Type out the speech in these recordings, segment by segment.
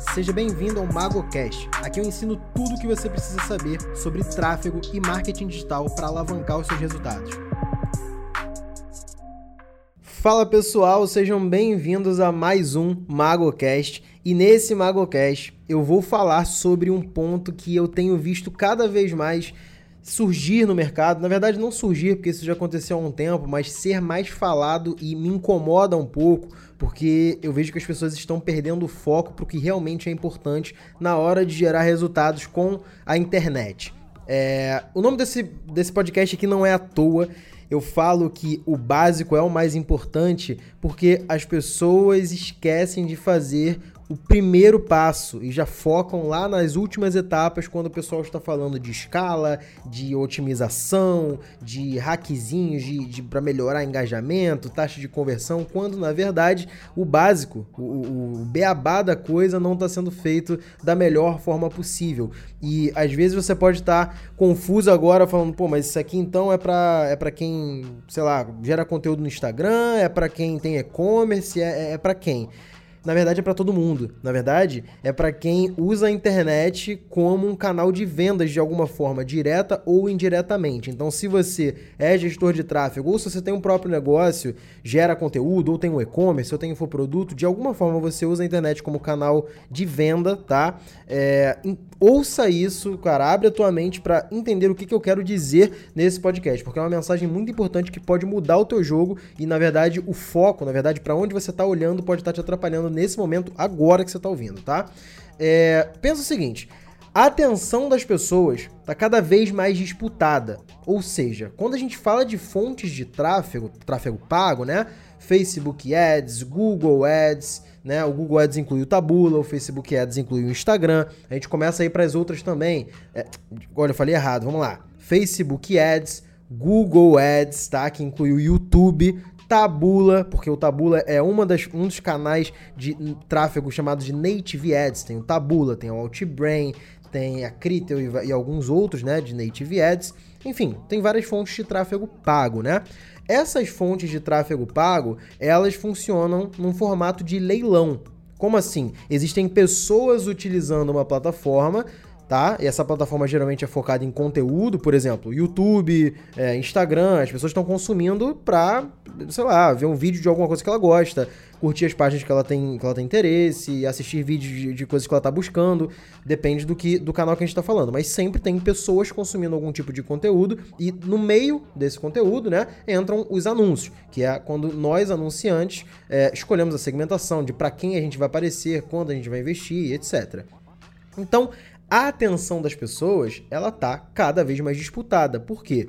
Seja bem-vindo ao MagoCast. Aqui eu ensino tudo o que você precisa saber sobre tráfego e marketing digital para alavancar os seus resultados. Fala pessoal, sejam bem-vindos a mais um MagoCast. E nesse MagoCast eu vou falar sobre um ponto que eu tenho visto cada vez mais surgir no mercado. Na verdade, não surgir, porque isso já aconteceu há um tempo, mas ser mais falado e me incomoda um pouco, porque eu vejo que as pessoas estão perdendo o foco para o que realmente é importante na hora de gerar resultados com a internet. É, o nome desse, desse podcast aqui não é à toa. Eu falo que o básico é o mais importante porque as pessoas esquecem de fazer o primeiro passo e já focam lá nas últimas etapas quando o pessoal está falando de escala, de otimização, de hackzinhos de, de para melhorar engajamento, taxa de conversão, quando na verdade o básico, o, o beabá da coisa não está sendo feito da melhor forma possível. E às vezes você pode estar tá confuso agora falando, pô, mas isso aqui então é para é para quem, sei lá, gera conteúdo no Instagram, é para quem tem e-commerce, é, é, é para quem? Na verdade é para todo mundo. Na verdade, é para quem usa a internet como um canal de vendas de alguma forma, direta ou indiretamente. Então, se você é gestor de tráfego ou se você tem um próprio negócio, gera conteúdo, ou tem um e-commerce, ou tem infoproduto, de alguma forma você usa a internet como canal de venda, tá? É, ouça isso, cara, abre a tua mente para entender o que, que eu quero dizer nesse podcast, porque é uma mensagem muito importante que pode mudar o teu jogo e, na verdade, o foco, na verdade, para onde você tá olhando pode estar tá te atrapalhando nesse momento, agora que você está ouvindo, tá? É, pensa o seguinte: a atenção das pessoas está cada vez mais disputada. Ou seja, quando a gente fala de fontes de tráfego, tráfego pago, né? Facebook Ads, Google Ads, né? O Google Ads inclui o Tabula, o Facebook Ads inclui o Instagram. A gente começa a ir para as outras também. É, olha, eu falei errado, vamos lá. Facebook Ads, Google Ads, tá? Que inclui o YouTube, Tabula, porque o Tabula é uma das, um dos canais de tráfego chamados de Native Ads. Tem o Tabula, tem o Outbrain, tem a Critel e, e alguns outros, né, de Native Ads. Enfim, tem várias fontes de tráfego pago, né? Essas fontes de tráfego pago, elas funcionam num formato de leilão. Como assim? Existem pessoas utilizando uma plataforma tá? E essa plataforma geralmente é focada em conteúdo, por exemplo, YouTube, é, Instagram, as pessoas estão consumindo pra, sei lá, ver um vídeo de alguma coisa que ela gosta, curtir as páginas que ela tem, que ela tem interesse, assistir vídeos de, de coisas que ela tá buscando, depende do, que, do canal que a gente tá falando. Mas sempre tem pessoas consumindo algum tipo de conteúdo e no meio desse conteúdo, né, entram os anúncios, que é quando nós, anunciantes, é, escolhemos a segmentação de para quem a gente vai aparecer, quando a gente vai investir, etc. Então, a atenção das pessoas ela tá cada vez mais disputada. Por quê?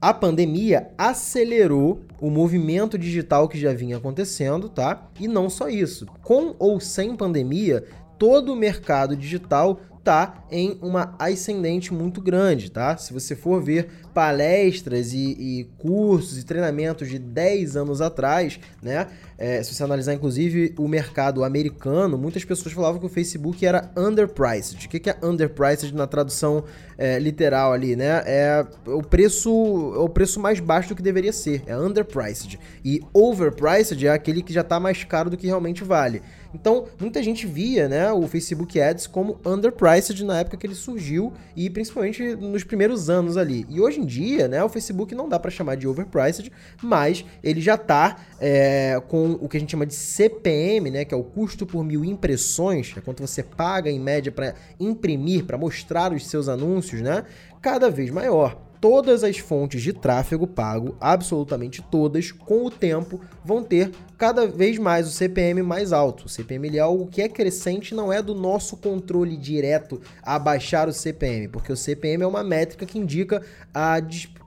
A pandemia acelerou o movimento digital que já vinha acontecendo, tá? E não só isso. Com ou sem pandemia, todo o mercado digital tá em uma ascendente muito grande, tá? Se você for ver palestras e, e cursos e treinamentos de 10 anos atrás, né? É, se você analisar, inclusive, o mercado americano, muitas pessoas falavam que o Facebook era underpriced. O que é underpriced na tradução é, literal ali, né? É o preço, é o preço mais baixo do que deveria ser. É underpriced. E overpriced é aquele que já está mais caro do que realmente vale. Então, muita gente via, né, o Facebook Ads como underpriced na época que ele surgiu e principalmente nos primeiros anos ali. E hoje em dia, né, o Facebook não dá para chamar de overpriced, mas ele já tá é, com o que a gente chama de CPM, né, que é o custo por mil impressões, é quanto você paga em média para imprimir, para mostrar os seus anúncios, né, cada vez maior todas as fontes de tráfego pago, absolutamente todas, com o tempo vão ter cada vez mais o CPM mais alto. O CPM é algo que é crescente, não é do nosso controle direto a baixar o CPM, porque o CPM é uma métrica que indica a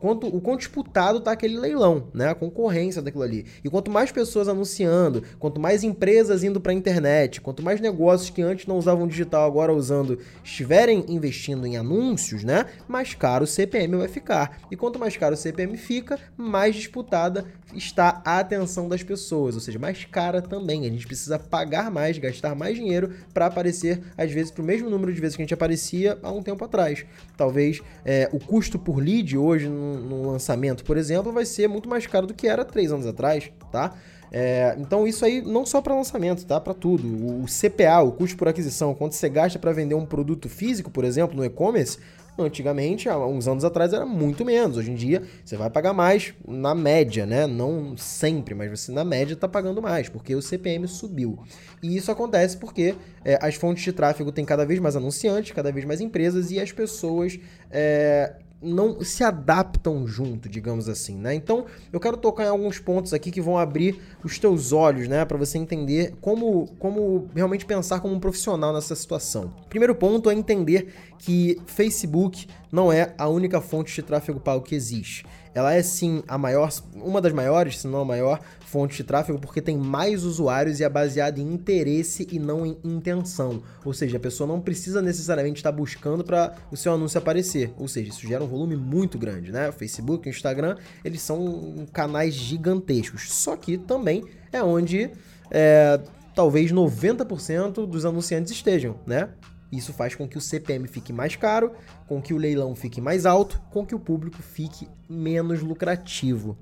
quanto, o quanto disputado está aquele leilão, né? A concorrência daquilo ali. E quanto mais pessoas anunciando, quanto mais empresas indo para a internet, quanto mais negócios que antes não usavam digital agora usando estiverem investindo em anúncios, né? Mais caro o CPM vai ficar. E quanto mais caro o CPM fica, mais disputada está a atenção das pessoas, ou seja, mais cara também. A gente precisa pagar mais, gastar mais dinheiro para aparecer, às vezes, para o mesmo número de vezes que a gente aparecia há um tempo atrás. Talvez é, o custo por lead hoje no, lançamento, por exemplo, vai ser muito mais caro do que era três anos atrás, tá? É, então isso aí não só para lançamento, tá? Para tudo. O CPA, o custo por aquisição, quanto você gasta para vender um produto físico, por exemplo, no e-commerce, Antigamente, há uns anos atrás, era muito menos. Hoje em dia, você vai pagar mais na média, né? Não sempre, mas você na média está pagando mais, porque o CPM subiu. E isso acontece porque é, as fontes de tráfego têm cada vez mais anunciantes, cada vez mais empresas e as pessoas é, não se adaptam junto, digamos assim, né? Então, eu quero tocar em alguns pontos aqui que vão abrir os teus olhos, né, para você entender como como realmente pensar como um profissional nessa situação. Primeiro ponto é entender que Facebook não é a única fonte de tráfego pago que existe. Ela é sim a maior, uma das maiores, se não a maior fonte de tráfego, porque tem mais usuários e é baseada em interesse e não em intenção. Ou seja, a pessoa não precisa necessariamente estar buscando para o seu anúncio aparecer. Ou seja, isso gera um volume muito grande, né? O Facebook, o Instagram, eles são canais gigantescos. Só que também é onde é, talvez 90% dos anunciantes estejam, né? Isso faz com que o CPM fique mais caro, com que o leilão fique mais alto, com que o público fique menos lucrativo.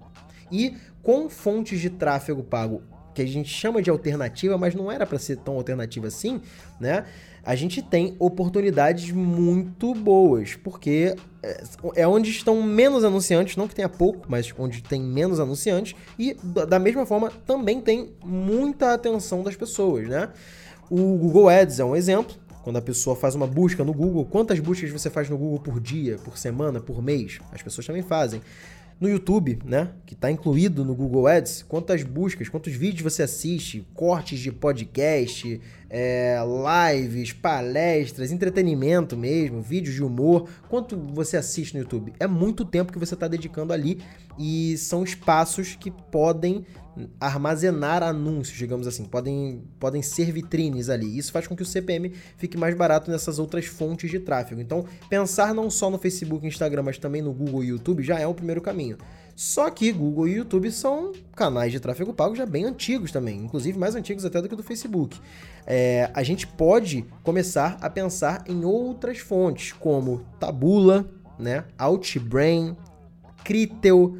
E com fontes de tráfego pago que a gente chama de alternativa, mas não era para ser tão alternativa assim, né? A gente tem oportunidades muito boas, porque é, é onde estão menos anunciantes, não que tenha pouco, mas onde tem menos anunciantes, e da mesma forma também tem muita atenção das pessoas, né? O Google Ads é um exemplo, quando a pessoa faz uma busca no Google, quantas buscas você faz no Google por dia, por semana, por mês? As pessoas também fazem. No YouTube, né, que está incluído no Google Ads, quantas buscas, quantos vídeos você assiste, cortes de podcast, é, lives, palestras, entretenimento mesmo, vídeos de humor, quanto você assiste no YouTube? É muito tempo que você está dedicando ali e são espaços que podem armazenar anúncios, digamos assim, podem, podem ser vitrines ali. Isso faz com que o CPM fique mais barato nessas outras fontes de tráfego. Então, pensar não só no Facebook e Instagram, mas também no Google e YouTube já é o primeiro caminho. Só que Google e YouTube são canais de tráfego pago já bem antigos também, inclusive mais antigos até do que do Facebook. É, a gente pode começar a pensar em outras fontes, como Tabula, né, Outbrain, Critel,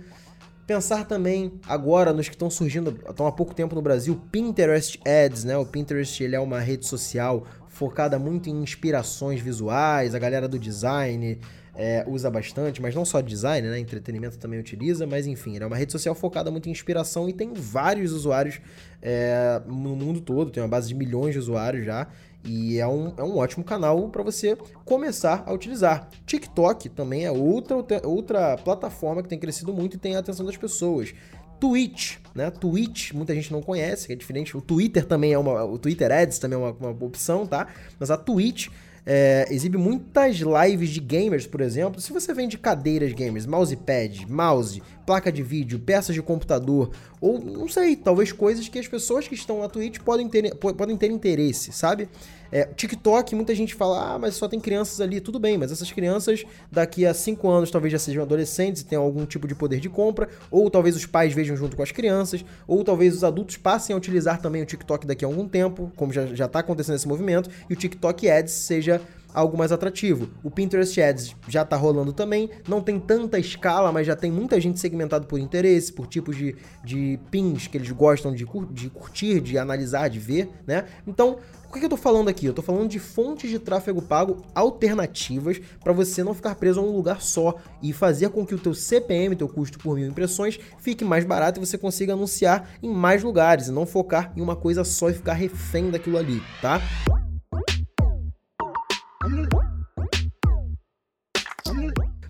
Pensar também agora nos que estão surgindo, estão há pouco tempo no Brasil, Pinterest Ads, né? O Pinterest ele é uma rede social focada muito em inspirações visuais, a galera do design é, usa bastante, mas não só design, né? Entretenimento também utiliza, mas enfim, é uma rede social focada muito em inspiração e tem vários usuários é, no mundo todo, tem uma base de milhões de usuários já. E é um, é um ótimo canal para você começar a utilizar. TikTok também é outra, outra plataforma que tem crescido muito e tem a atenção das pessoas. Twitch, né? Twitch, muita gente não conhece, que é diferente. O Twitter também é uma. O Twitter Ads também é uma, uma opção, tá? Mas a Twitch é, exibe muitas lives de gamers, por exemplo. Se você vende cadeiras gamers, mousepad, mouse, placa de vídeo, peças de computador, ou não sei, talvez coisas que as pessoas que estão na Twitch podem ter, podem ter interesse, sabe? É, TikTok, muita gente fala, ah, mas só tem crianças ali. Tudo bem, mas essas crianças daqui a 5 anos talvez já sejam adolescentes e tenham algum tipo de poder de compra, ou talvez os pais vejam junto com as crianças, ou talvez os adultos passem a utilizar também o TikTok daqui a algum tempo, como já está acontecendo esse movimento, e o TikTok Ads seja algo mais atrativo. O Pinterest Ads já está rolando também, não tem tanta escala, mas já tem muita gente segmentada por interesse, por tipos de, de pins que eles gostam de, de curtir, de analisar, de ver, né? Então, o que, eu estou falando aqui? Eu estou falando de fontes de tráfego pago alternativas para você não ficar preso a um lugar só e fazer com que o teu CPM, teu custo por mil impressões, fique mais barato e você consiga anunciar em mais lugares e não focar em uma coisa só e ficar refém daquilo ali, tá?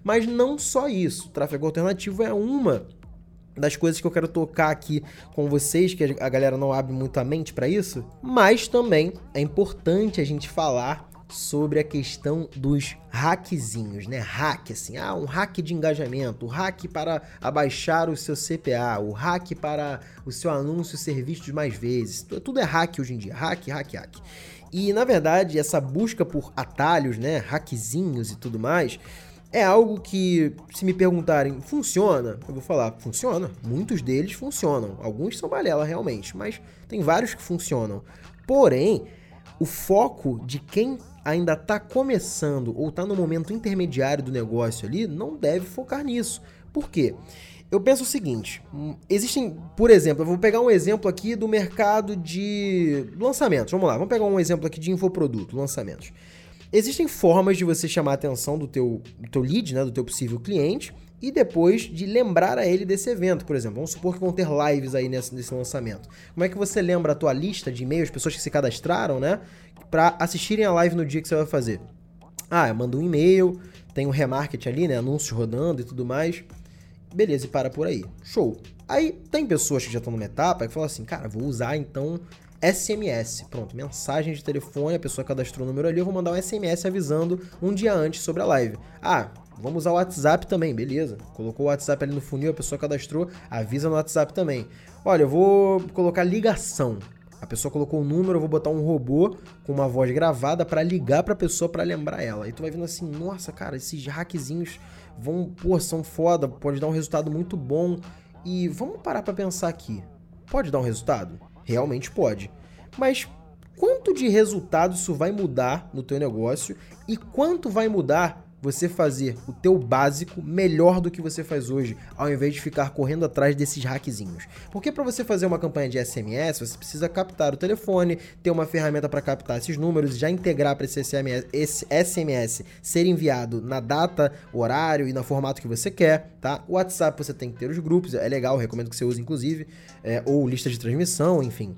Mas não só isso, tráfego alternativo é uma das coisas que eu quero tocar aqui com vocês, que a galera não abre muito a mente para isso, mas também é importante a gente falar sobre a questão dos hackzinhos, né? Hack, assim, ah, um hack de engajamento, o hack para abaixar o seu CPA, o hack para o seu anúncio ser visto mais vezes. Tudo é hack hoje em dia, hack, hack, hack. E na verdade, essa busca por atalhos, né, hackzinhos e tudo mais, é algo que, se me perguntarem, funciona? Eu vou falar, funciona. Muitos deles funcionam. Alguns são balela realmente, mas tem vários que funcionam. Porém, o foco de quem ainda está começando ou está no momento intermediário do negócio ali não deve focar nisso. Por quê? eu penso o seguinte: hum, existem, por exemplo, eu vou pegar um exemplo aqui do mercado de lançamentos. Vamos lá, vamos pegar um exemplo aqui de infoproduto, lançamentos. Existem formas de você chamar a atenção do teu, do teu lead, né, do teu possível cliente, e depois de lembrar a ele desse evento, por exemplo. Vamos supor que vão ter lives aí nesse, nesse lançamento. Como é que você lembra a tua lista de e-mails, pessoas que se cadastraram, né, para assistirem a live no dia que você vai fazer? Ah, eu mando um e-mail, tem um remarketing ali, né, anúncios rodando e tudo mais. Beleza, e para por aí. Show. Aí tem pessoas que já estão numa etapa que falam assim, cara, vou usar então SMS. Pronto, mensagem de telefone, a pessoa cadastrou o número ali, eu vou mandar um SMS avisando um dia antes sobre a live. Ah, vamos usar o WhatsApp também, beleza. Colocou o WhatsApp ali no funil, a pessoa cadastrou, avisa no WhatsApp também. Olha, eu vou colocar ligação. A pessoa colocou o número, eu vou botar um robô com uma voz gravada para ligar para a pessoa para lembrar ela. E tu vai vendo assim, nossa, cara, esses hackzinhos vão, pô, são foda, pode dar um resultado muito bom. E vamos parar para pensar aqui. Pode dar um resultado? Realmente pode. Mas quanto de resultado isso vai mudar no teu negócio e quanto vai mudar você fazer o teu básico melhor do que você faz hoje, ao invés de ficar correndo atrás desses hackzinhos. Porque para você fazer uma campanha de SMS, você precisa captar o telefone, ter uma ferramenta para captar esses números, já integrar para esse SMS, esse SMS ser enviado na data, horário e no formato que você quer, tá? O WhatsApp você tem que ter os grupos, é legal, recomendo que você use inclusive, é, ou lista de transmissão, enfim.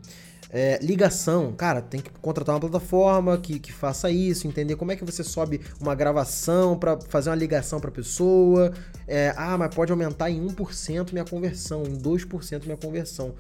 É, ligação, cara, tem que contratar uma plataforma que, que faça isso, entender como é que você sobe uma gravação para fazer uma ligação para pessoa. É, ah, mas pode aumentar em 1% minha conversão, em 2% minha conversão.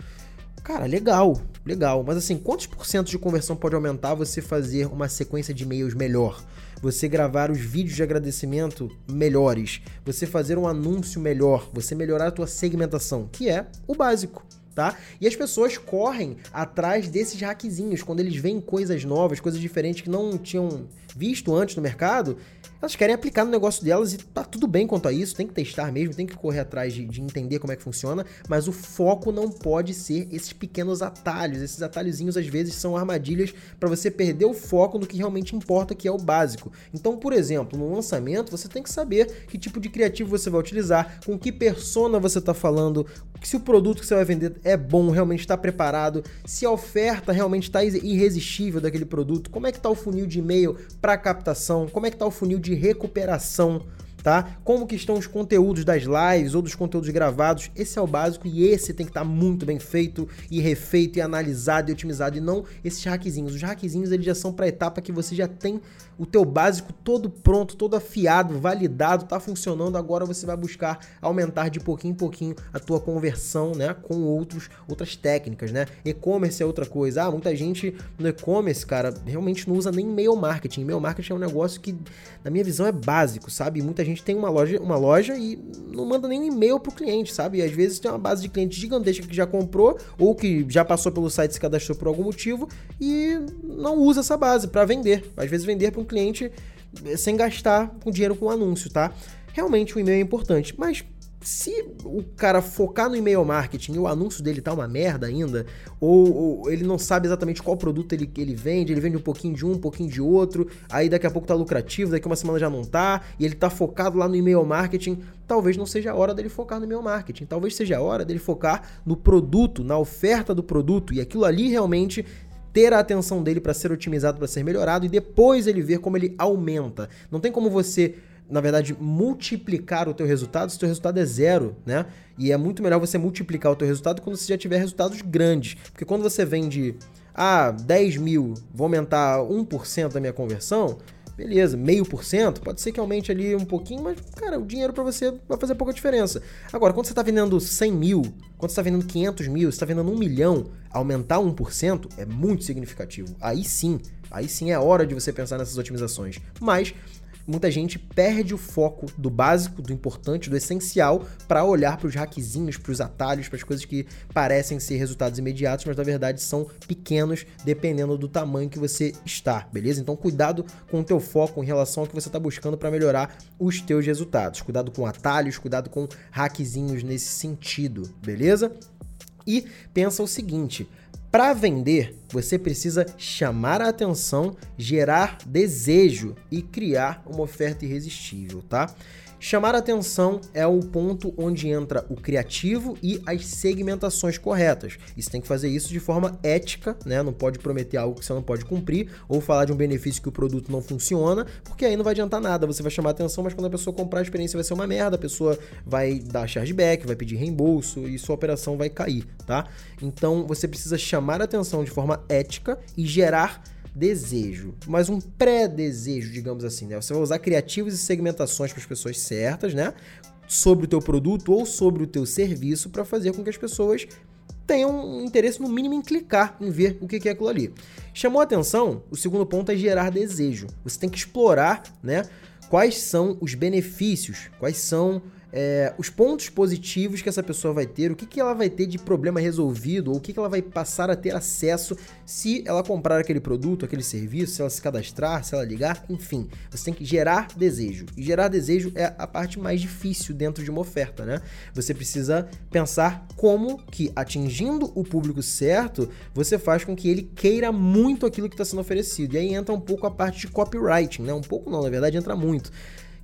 Cara, legal, legal. Mas assim, quantos por cento de conversão pode aumentar você fazer uma sequência de e-mails melhor? Você gravar os vídeos de agradecimento melhores, você fazer um anúncio melhor, você melhorar a tua segmentação, que é o básico tá? E as pessoas correm atrás desses hackzinhos quando eles veem coisas novas, coisas diferentes que não tinham visto antes no mercado, elas querem aplicar no negócio delas e tá tudo bem quanto a isso, tem que testar mesmo, tem que correr atrás de, de entender como é que funciona, mas o foco não pode ser esses pequenos atalhos. Esses atalhozinhos às vezes são armadilhas para você perder o foco no que realmente importa, que é o básico. Então, por exemplo, no lançamento, você tem que saber que tipo de criativo você vai utilizar, com que persona você está falando, se o produto que você vai vender é bom, realmente está preparado, se a oferta realmente está irresistível daquele produto, como é que está o funil de e-mail para captação, como é que está o funil de recuperação tá? Como que estão os conteúdos das lives ou dos conteúdos gravados. Esse é o básico e esse tem que estar tá muito bem feito e refeito e analisado e otimizado e não esses hackzinhos. Os hackzinhos eles já são para a etapa que você já tem o teu básico todo pronto, todo afiado, validado, tá funcionando. Agora você vai buscar aumentar de pouquinho em pouquinho a tua conversão, né, com outros outras técnicas, né? E-commerce é outra coisa. Ah, muita gente no e-commerce, cara, realmente não usa nem e-mail marketing. E-mail marketing é um negócio que na minha visão é básico, sabe? Muita gente tem uma loja, uma loja e não manda nenhum e-mail pro cliente, sabe? E às vezes tem uma base de cliente gigantesca que já comprou ou que já passou pelo site se cadastrou por algum motivo e não usa essa base para vender. Às vezes vender para um cliente sem gastar com dinheiro com anúncio, tá? Realmente o e-mail é importante, mas se o cara focar no e-mail marketing e o anúncio dele tá uma merda ainda, ou, ou, ele não sabe exatamente qual produto ele, ele vende, ele vende um pouquinho de um, um pouquinho de outro, aí daqui a pouco tá lucrativo, daqui uma semana já não tá, e ele tá focado lá no e-mail marketing, talvez não seja a hora dele focar no e-mail marketing, talvez seja a hora dele focar no produto, na oferta do produto, e aquilo ali realmente ter a atenção dele para ser otimizado, para ser melhorado, e depois ele ver como ele aumenta. Não tem como você na verdade, multiplicar o teu resultado se o teu resultado é zero, né? E é muito melhor você multiplicar o teu resultado quando você já tiver resultados grandes. Porque quando você vende, ah, 10 mil, vou aumentar 1% da minha conversão, beleza, meio por cento, pode ser que aumente ali um pouquinho, mas, cara, o dinheiro para você vai fazer pouca diferença. Agora, quando você está vendendo 100 mil, quando você está vendendo 500 mil, você está vendendo 1 milhão, aumentar 1% é muito significativo. Aí sim, aí sim é hora de você pensar nessas otimizações. Mas muita gente perde o foco do básico, do importante, do essencial, para olhar para os hackzinhos, para os atalhos, para as coisas que parecem ser resultados imediatos, mas na verdade são pequenos dependendo do tamanho que você está, beleza? Então cuidado com o teu foco em relação ao que você está buscando para melhorar os teus resultados. Cuidado com atalhos, cuidado com hackzinhos nesse sentido, beleza? E pensa o seguinte, para vender, você precisa chamar a atenção, gerar desejo e criar uma oferta irresistível, tá? Chamar atenção é o ponto onde entra o criativo e as segmentações corretas. E você tem que fazer isso de forma ética, né? Não pode prometer algo que você não pode cumprir ou falar de um benefício que o produto não funciona, porque aí não vai adiantar nada. Você vai chamar atenção, mas quando a pessoa comprar a experiência vai ser uma merda, a pessoa vai dar chargeback, vai pedir reembolso e sua operação vai cair, tá? Então você precisa chamar atenção de forma ética e gerar desejo, mas um pré-desejo, digamos assim, né? Você vai usar criativos e segmentações para as pessoas certas, né? Sobre o teu produto ou sobre o teu serviço para fazer com que as pessoas tenham um interesse no mínimo em clicar, em ver o que é aquilo ali. Chamou a atenção? O segundo ponto é gerar desejo. Você tem que explorar, né? Quais são os benefícios, quais são é, os pontos positivos que essa pessoa vai ter, o que, que ela vai ter de problema resolvido, ou o que, que ela vai passar a ter acesso se ela comprar aquele produto, aquele serviço, se ela se cadastrar, se ela ligar, enfim. Você tem que gerar desejo. E gerar desejo é a parte mais difícil dentro de uma oferta, né? Você precisa pensar como que, atingindo o público certo, você faz com que ele queira muito aquilo que está sendo oferecido. E aí entra um pouco a parte de copywriting, né? Um pouco não, na verdade entra muito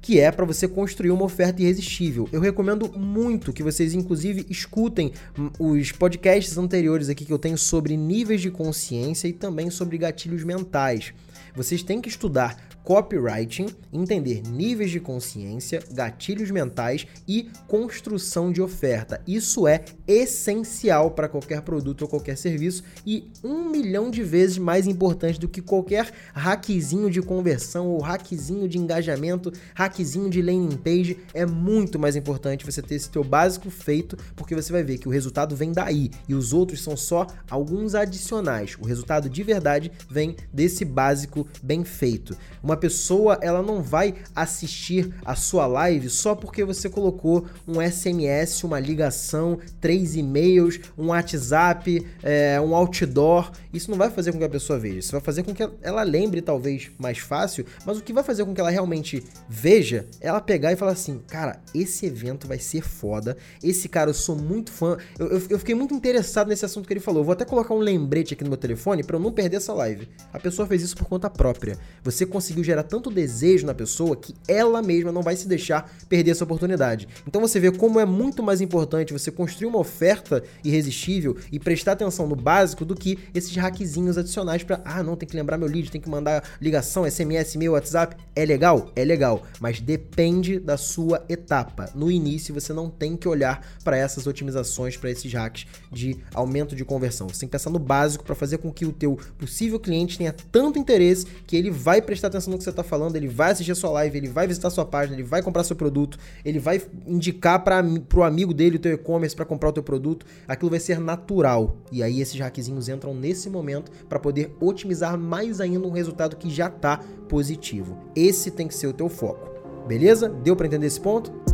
que é para você construir uma oferta irresistível. Eu recomendo muito que vocês, inclusive, escutem os podcasts anteriores aqui que eu tenho sobre níveis de consciência e também sobre gatilhos mentais. Vocês têm que estudar copywriting, entender níveis de consciência, gatilhos mentais e construção de oferta. Isso é essencial para qualquer produto ou qualquer serviço e um milhão de vezes mais importante do que qualquer hackzinho de conversão ou hackzinho de engajamento, hackzinho de landing page. É muito mais importante você ter esse teu básico feito, porque você vai ver que o resultado vem daí e os outros são só alguns adicionais. O resultado de verdade vem desse básico bem feito. Uma pessoa ela não vai assistir a sua live só porque você colocou um SMS, uma ligação, três e-mails, um WhatsApp, é, um outdoor. Isso não vai fazer com que a pessoa veja. Isso vai fazer com que ela lembre, talvez, mais fácil. Mas o que vai fazer com que ela realmente veja é ela pegar e falar assim: cara, esse evento vai ser foda. Esse cara, eu sou muito fã. Eu, eu, eu fiquei muito interessado nesse assunto que ele falou. Eu vou até colocar um lembrete aqui no meu telefone para eu não perder essa live. A pessoa fez isso por conta própria. Você conseguiu conseguiu gerar tanto desejo na pessoa que ela mesma não vai se deixar perder essa oportunidade. Então você vê como é muito mais importante você construir uma oferta irresistível e prestar atenção no básico do que esses hackzinhos adicionais para, ah, não, tem que lembrar meu lead, tem que mandar ligação, SMS, e-mail, WhatsApp. É legal? É legal, mas depende da sua etapa. No início você não tem que olhar para essas otimizações, para esses hacks de aumento de conversão. Você tem que pensar no básico para fazer com que o teu possível cliente tenha tanto interesse que ele vai prestar atenção no que você está falando, ele vai assistir a sua live, ele vai visitar a sua página, ele vai comprar seu produto, ele vai indicar para o amigo dele o teu e-commerce para comprar o teu produto, aquilo vai ser natural. E aí esses hackzinhos entram nesse momento para poder otimizar mais ainda um resultado que já está positivo. Esse tem que ser o teu foco. Beleza? Deu para entender esse ponto?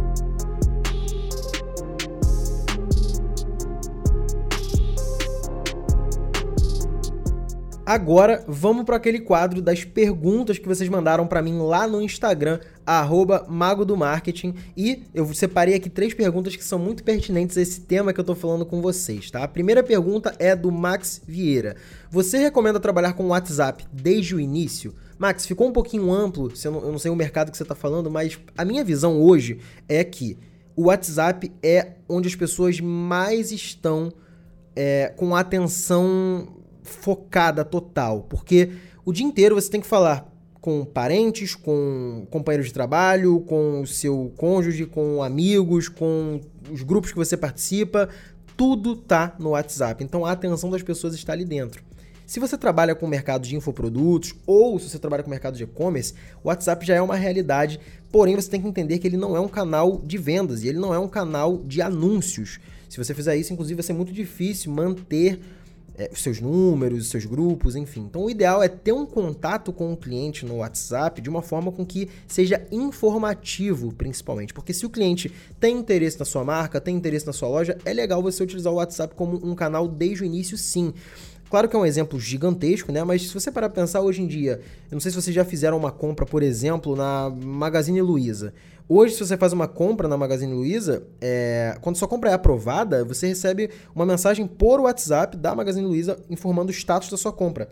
Agora vamos para aquele quadro das perguntas que vocês mandaram para mim lá no Instagram, Mago do Marketing. E eu separei aqui três perguntas que são muito pertinentes a esse tema que eu estou falando com vocês, tá? A primeira pergunta é do Max Vieira. Você recomenda trabalhar com o WhatsApp desde o início? Max, ficou um pouquinho amplo, eu não sei o mercado que você está falando, mas a minha visão hoje é que o WhatsApp é onde as pessoas mais estão é, com atenção focada total, porque o dia inteiro você tem que falar com parentes, com companheiros de trabalho, com o seu cônjuge, com amigos, com os grupos que você participa, tudo tá no WhatsApp. Então a atenção das pessoas está ali dentro. Se você trabalha com o mercado de infoprodutos ou se você trabalha com o mercado de e-commerce, o WhatsApp já é uma realidade, porém você tem que entender que ele não é um canal de vendas e ele não é um canal de anúncios. Se você fizer isso, inclusive, vai ser muito difícil manter é, os seus números, os seus grupos, enfim. Então, o ideal é ter um contato com o cliente no WhatsApp de uma forma com que seja informativo, principalmente. Porque se o cliente tem interesse na sua marca, tem interesse na sua loja, é legal você utilizar o WhatsApp como um canal desde o início, sim. Claro que é um exemplo gigantesco, né? Mas se você parar pra pensar hoje em dia, eu não sei se vocês já fizeram uma compra, por exemplo, na Magazine Luiza. Hoje, se você faz uma compra na Magazine Luiza, é, quando sua compra é aprovada, você recebe uma mensagem por WhatsApp da Magazine Luiza informando o status da sua compra.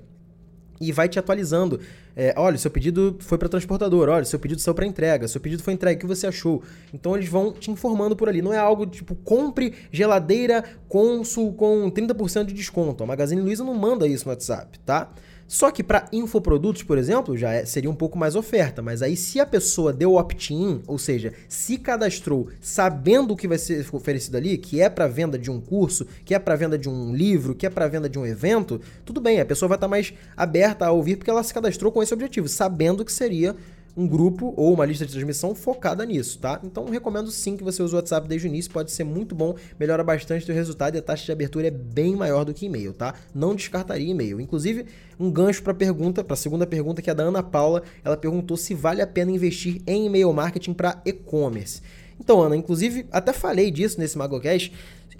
e vai te atualizando. É, olha, seu pedido foi para transportador, olha, seu pedido saiu para entrega, seu pedido foi entregue, o que você achou? Então eles vão te informando por ali. Não é algo tipo, compre geladeira Consul com 30% de desconto. A Magazine Luiza não manda isso no WhatsApp, tá? Só que para infoprodutos, por exemplo, já é, seria um pouco mais oferta, mas aí se a pessoa deu opt-in, ou seja, se cadastrou sabendo o que vai ser oferecido ali, que é para venda de um curso, que é para venda de um livro, que é para venda de um evento, tudo bem, a pessoa vai estar tá mais aberta a ouvir porque ela se cadastrou com esse objetivo, sabendo que seria um grupo ou uma lista de transmissão focada nisso, tá? Então recomendo sim que você use o WhatsApp desde o início, pode ser muito bom, melhora bastante o resultado e a taxa de abertura é bem maior do que e-mail, tá? Não descartaria e-mail. Inclusive, um gancho para pergunta, para a segunda pergunta que é da Ana Paula, ela perguntou se vale a pena investir em e-mail marketing para e-commerce. Então, Ana, inclusive, até falei disso nesse MagoCast,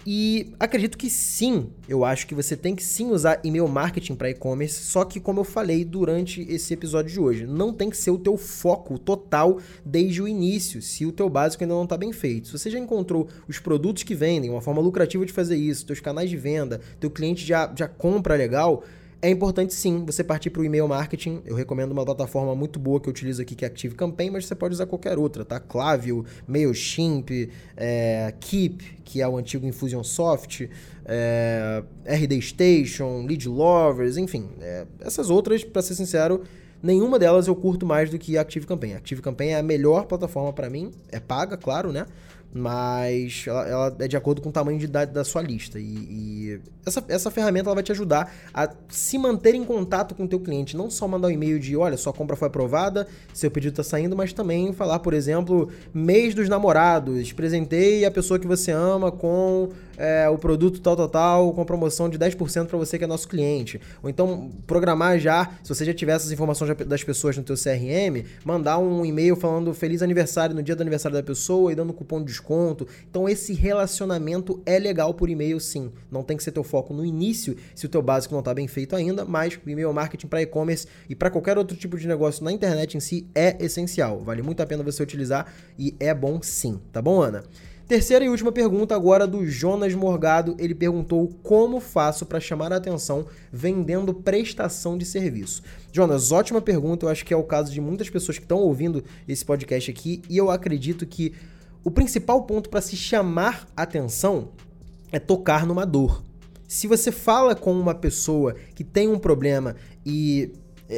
e acredito que sim, eu acho que você tem que sim usar e-mail marketing para e-commerce, só que como eu falei durante esse episódio de hoje, não tem que ser o teu foco total desde o início, se o teu básico ainda não está bem feito. Se você já encontrou os produtos que vendem, uma forma lucrativa de fazer isso, teus canais de venda, teu cliente já, já compra legal, é importante sim você partir para o e-mail marketing. Eu recomendo uma plataforma muito boa que eu utilizo aqui, que é Active Campaign, mas você pode usar qualquer outra, tá? Klaviyo, MailChimp, é, Keep, que é o antigo Infusionsoft, é, RD Station, Lead Lovers, enfim. É, essas outras, para ser sincero, nenhuma delas eu curto mais do que Active Campaign. Active Campaign é a melhor plataforma para mim, é paga, claro, né? Mas ela, ela, é de acordo com o tamanho de idade da sua lista. E, e, essa, essa ferramenta ela vai te ajudar a se manter em contato com o teu cliente, não só mandar um e-mail de, olha, sua compra foi aprovada, seu pedido está saindo, mas também falar, por exemplo, mês dos namorados, presentei a pessoa que você ama com é, o produto tal, tal, tal, com promoção de 10% para você que é nosso cliente. Ou então programar já, se você já tiver essas informações das pessoas no teu CRM, mandar um e-mail falando feliz aniversário no dia do aniversário da pessoa e dando cupom de desconto. Então esse relacionamento é legal por e-mail sim. Não tem que ser teu foco no início, se o teu básico não está bem feito ainda, mas o e-mail marketing para e-commerce e para qualquer outro tipo de negócio na internet em si é essencial. Vale muito a pena você utilizar e é bom sim, tá bom, Ana? Terceira e última pergunta agora do Jonas Morgado. Ele perguntou como faço para chamar a atenção vendendo prestação de serviço. Jonas, ótima pergunta. Eu acho que é o caso de muitas pessoas que estão ouvindo esse podcast aqui e eu acredito que o principal ponto para se chamar atenção é tocar numa dor. Se você fala com uma pessoa que tem um problema e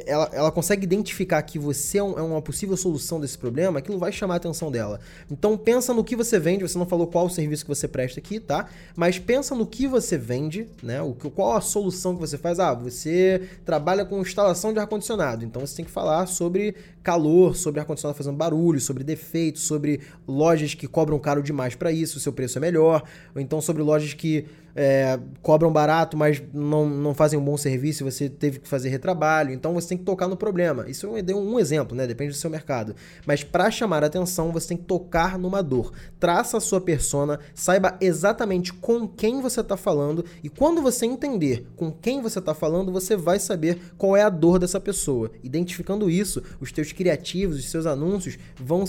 ela, ela consegue identificar que você é, é, uma possível solução desse problema, aquilo vai chamar a atenção dela. Então pensa no que você vende, você não falou qual o serviço que você presta aqui, tá? Mas pensa no que você vende, né? O, qual a solução que você faz? Ah, você trabalha com instalação de ar-condicionado, então você tem que falar sobre calor, sobre ar-condicionado fazendo barulho, sobre defeitos, sobre lojas que cobram caro demais para isso, o seu preço é melhor, ou então sobre lojas que é, cobram barato, mas não, não fazem um bom serviço, você teve que fazer retrabalho, então você tem que tocar no problema. Isso é um, um exemplo, né? Depende do seu mercado. Mas para chamar a atenção, você tem que tocar numa dor. Traça a sua persona, saiba exatamente com quem você está falando, e quando você entender com quem você está falando, você vai saber qual é a dor dessa pessoa. Identificando isso, os teus criativos, os seus anúncios vão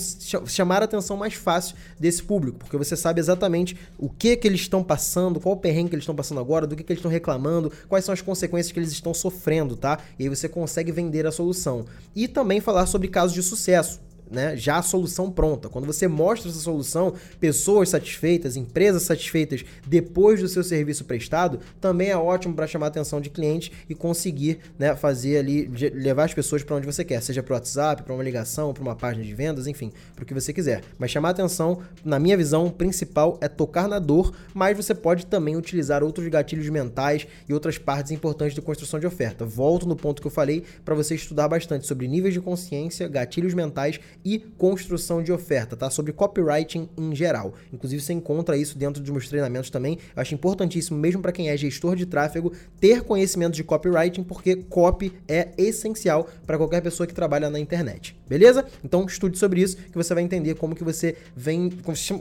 chamar a atenção mais fácil desse público, porque você sabe exatamente o que que eles estão passando, qual o perrengue que eles estão passando agora, do que, que eles estão reclamando, quais são as consequências que eles estão sofrendo, tá? E aí você consegue vender a solução. E também falar sobre casos de sucesso né, já a solução pronta. Quando você mostra essa solução, pessoas satisfeitas, empresas satisfeitas depois do seu serviço prestado, também é ótimo para chamar a atenção de cliente e conseguir né, fazer ali, levar as pessoas para onde você quer, seja para o WhatsApp, para uma ligação, para uma página de vendas, enfim, para o que você quiser. Mas chamar a atenção, na minha visão, principal é tocar na dor, mas você pode também utilizar outros gatilhos mentais e outras partes importantes de construção de oferta. Volto no ponto que eu falei para você estudar bastante sobre níveis de consciência, gatilhos mentais e construção de oferta, tá? Sobre copywriting em geral. Inclusive você encontra isso dentro dos meus treinamentos também. Eu acho importantíssimo, mesmo para quem é gestor de tráfego, ter conhecimento de copywriting, porque copy é essencial para qualquer pessoa que trabalha na internet. Beleza? Então estude sobre isso que você vai entender como que você vem,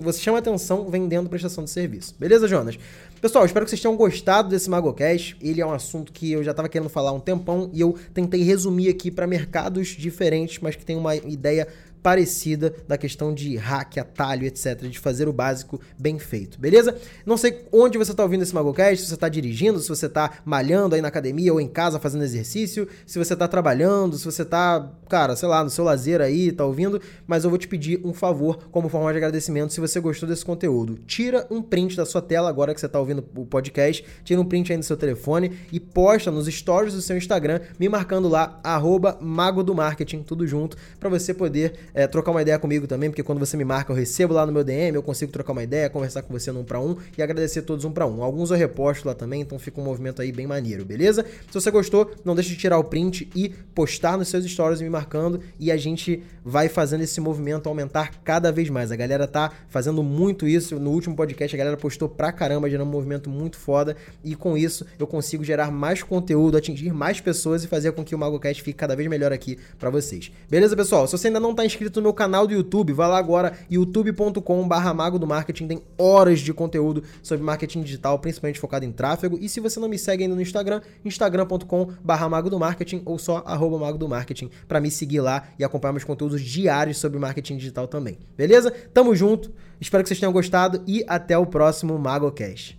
você chama atenção vendendo prestação de serviço. Beleza, Jonas? Pessoal, espero que vocês tenham gostado desse MagoCast. Ele é um assunto que eu já estava querendo falar há um tempão e eu tentei resumir aqui para mercados diferentes, mas que tem uma ideia parecida da questão de hack, atalho, etc, de fazer o básico bem feito, beleza? Não sei onde você está ouvindo esse MagoCast, se você está dirigindo, se você está malhando aí na academia ou em casa fazendo exercício, se você está trabalhando, se você está, cara, sei lá, no seu lazer aí, tá ouvindo, mas eu vou te pedir um favor como forma de agradecimento se você gostou desse conteúdo. Tira um print da sua tela agora que você está ouvindo o podcast, tira um print aí no seu telefone e posta nos stories do seu Instagram, me marcando lá, arroba Mago do Marketing, tudo junto, para você poder é, trocar uma ideia comigo também, porque quando você me marca, eu recebo lá no meu DM, eu consigo trocar uma ideia, conversar com você num para um e agradecer todos um para um. Alguns eu reposto lá também, então fica um movimento aí bem maneiro, beleza? Se você gostou, não deixe de tirar o print e postar nos seus stories me marcando e a gente vai fazendo esse movimento aumentar cada vez mais. A galera tá fazendo muito isso. No último podcast a galera postou pra caramba, gerando um movimento muito foda e com isso eu consigo gerar mais conteúdo, atingir mais pessoas e fazer com que o MagoCast fique cada vez melhor aqui para vocês. Beleza, pessoal? Se você ainda não tá inscrito no meu canal do YouTube, vai lá agora youtube.com/barra mago do marketing, tem horas de conteúdo sobre marketing digital, principalmente focado em tráfego. E se você não me segue ainda no Instagram, instagram.com/barra mago do marketing ou só arroba mago do marketing para me seguir lá e acompanhar meus conteúdos diários sobre marketing digital também. Beleza? Tamo junto. Espero que vocês tenham gostado e até o próximo MagoCast.